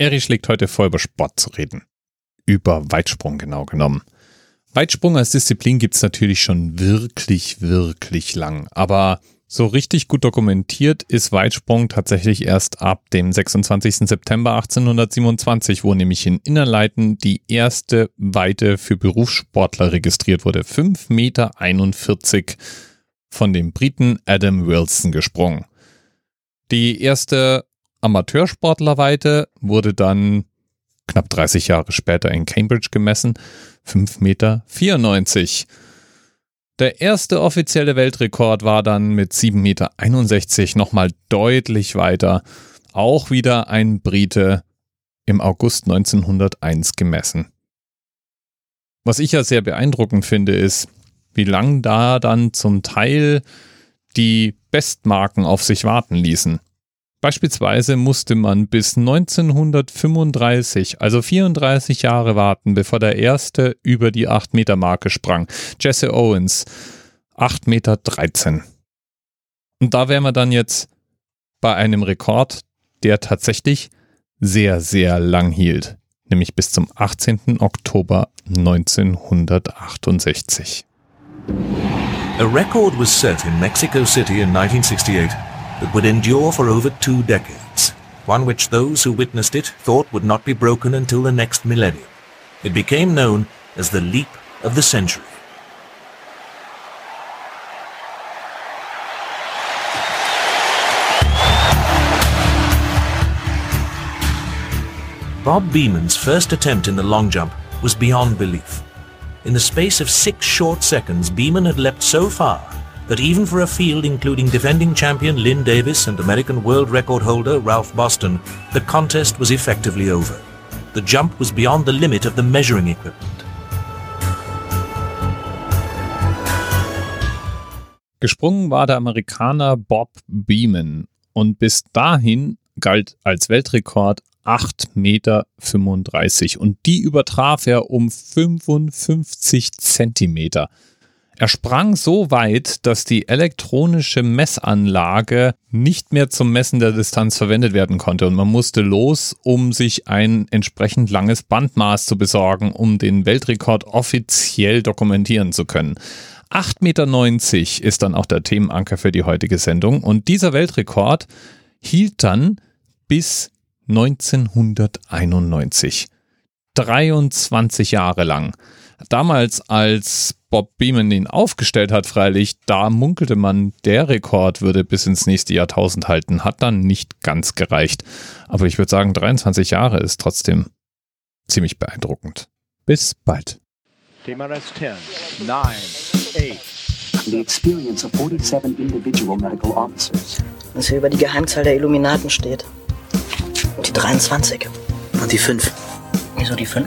Eri schlägt heute vor, über Sport zu reden. Über Weitsprung genau genommen. Weitsprung als Disziplin gibt's natürlich schon wirklich, wirklich lang. Aber so richtig gut dokumentiert ist Weitsprung tatsächlich erst ab dem 26. September 1827, wo nämlich in Innerleiten die erste Weite für Berufssportler registriert wurde. 5,41 Meter von dem Briten Adam Wilson gesprungen. Die erste Amateursportlerweite wurde dann knapp 30 Jahre später in Cambridge gemessen. 5,94 Meter. Der erste offizielle Weltrekord war dann mit 7,61 Meter nochmal deutlich weiter. Auch wieder ein Brite im August 1901 gemessen. Was ich ja sehr beeindruckend finde, ist, wie lang da dann zum Teil die Bestmarken auf sich warten ließen. Beispielsweise musste man bis 1935, also 34 Jahre warten, bevor der erste über die 8-Meter-Marke sprang. Jesse Owens, 8,13 Meter. Und da wären wir dann jetzt bei einem Rekord, der tatsächlich sehr, sehr lang hielt, nämlich bis zum 18. Oktober 1968. A record was set in Mexico City in 1968. That would endure for over two decades, one which those who witnessed it thought would not be broken until the next millennium. It became known as the leap of the century. Bob Beeman's first attempt in the long jump was beyond belief. In the space of six short seconds, Beeman had leapt so far that even for a field including defending champion Lynn Davis and American world record holder Ralph Boston, the contest was effectively over. The jump was beyond the limit of the measuring equipment. Gesprungen war der Amerikaner Bob Beeman und bis dahin galt als Weltrekord 8,35 Meter und die übertraf er um 55 Zentimeter. Er sprang so weit, dass die elektronische Messanlage nicht mehr zum Messen der Distanz verwendet werden konnte und man musste los, um sich ein entsprechend langes Bandmaß zu besorgen, um den Weltrekord offiziell dokumentieren zu können. 8,90 Meter ist dann auch der Themenanker für die heutige Sendung und dieser Weltrekord hielt dann bis 1991. 23 Jahre lang. Damals, als Bob Beeman ihn aufgestellt hat, freilich, da munkelte man, der Rekord würde bis ins nächste Jahrtausend halten. Hat dann nicht ganz gereicht. Aber ich würde sagen, 23 Jahre ist trotzdem ziemlich beeindruckend. Bis bald. TMRS 10, 9, 8. The experience of 47 individual medical officers. Was hier über die Geheimzahl der Illuminaten steht. Und die 23. Und die 5. Wieso die 5?